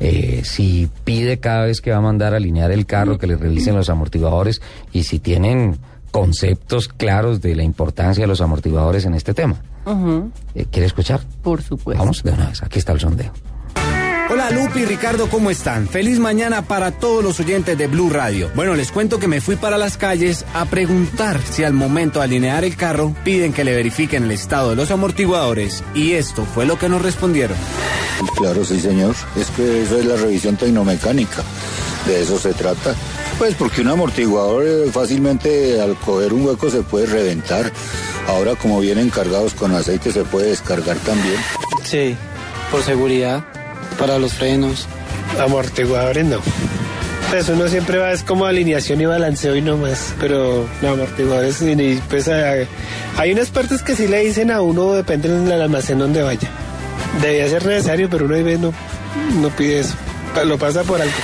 eh, si pide cada vez que va a mandar a alinear el carro que le revisen los amortiguadores y si tienen conceptos claros de la importancia de los amortiguadores en este tema. Eh, ¿Quiere escuchar? Por supuesto. Vamos de una vez, aquí está el sondeo. Hola Lupi y Ricardo, ¿cómo están? Feliz mañana para todos los oyentes de Blue Radio. Bueno, les cuento que me fui para las calles a preguntar si al momento de alinear el carro piden que le verifiquen el estado de los amortiguadores y esto fue lo que nos respondieron. Claro, sí, señor. Es que eso es la revisión tecnomecánica. De eso se trata. Pues porque un amortiguador eh, fácilmente al coger un hueco se puede reventar. Ahora como vienen cargados con aceite se puede descargar también. Sí, por seguridad, para los frenos. Amortiguadores no. Pues uno siempre va, es como alineación y balanceo y no más, pero no, amortiguadores, y, pues hay, unas partes que sí le dicen a uno, depende del almacén donde vaya. Debía ser necesario, pero uno ahí ve, no, no pide eso, lo pasa por alto.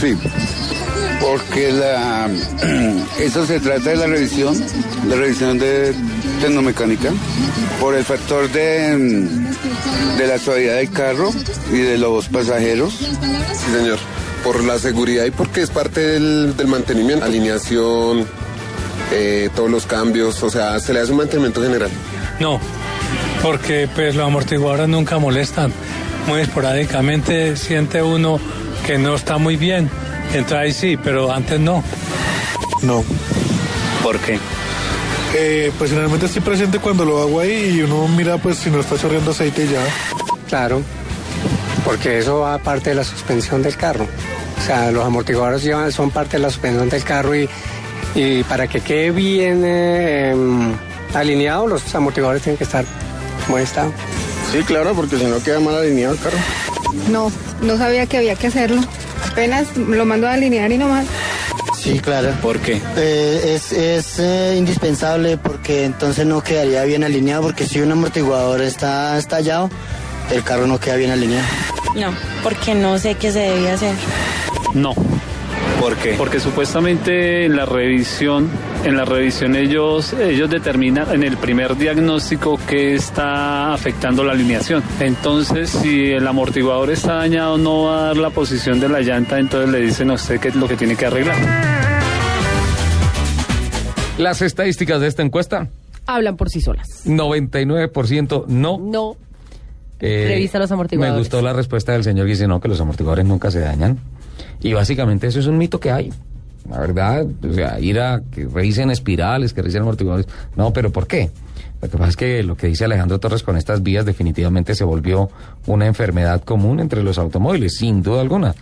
Sí, porque la, eso se trata de la revisión, la revisión de tecnomecánica, por el factor de, de la suavidad del carro y de los pasajeros. Sí, señor. Por la seguridad y porque es parte del, del mantenimiento, alineación, eh, todos los cambios, o sea, se le hace un mantenimiento general. No, porque pues los amortiguadores nunca molestan. Muy esporádicamente siente uno que no está muy bien. Entonces ahí sí, pero antes no. No. ¿Por qué? Eh, pues generalmente estoy presente cuando lo hago ahí y uno mira pues si no está chorreando aceite y ya. Claro, porque eso va parte de la suspensión del carro. O sea, los amortiguadores llevan, son parte de la suspensión del carro y, y para que quede bien eh, em, alineado, los amortiguadores tienen que estar como estado. Sí, claro, porque si no queda mal alineado el carro. No, no sabía que había que hacerlo. Apenas lo mando a alinear y no más. Sí, claro. ¿Por qué? Eh, es es eh, indispensable porque entonces no quedaría bien alineado porque si un amortiguador está estallado, el carro no queda bien alineado. No, porque no sé qué se debía hacer. No. ¿Por qué? Porque supuestamente en la revisión, en la revisión ellos, ellos determinan en el primer diagnóstico que está afectando la alineación. Entonces, si el amortiguador está dañado, no va a dar la posición de la llanta, entonces le dicen a usted qué es lo que tiene que arreglar. Las estadísticas de esta encuesta, Hablan por sí solas. 99% no. No. Eh, Revisa los amortiguadores. Me gustó la respuesta del señor que dice no, que los amortiguadores nunca se dañan. Y básicamente eso es un mito que hay. La verdad, o sea, ir a que revisen espirales, que revisen amortiguadores. No, pero ¿por qué? Lo que pasa es que lo que dice Alejandro Torres con estas vías definitivamente se volvió una enfermedad común entre los automóviles, sin duda alguna.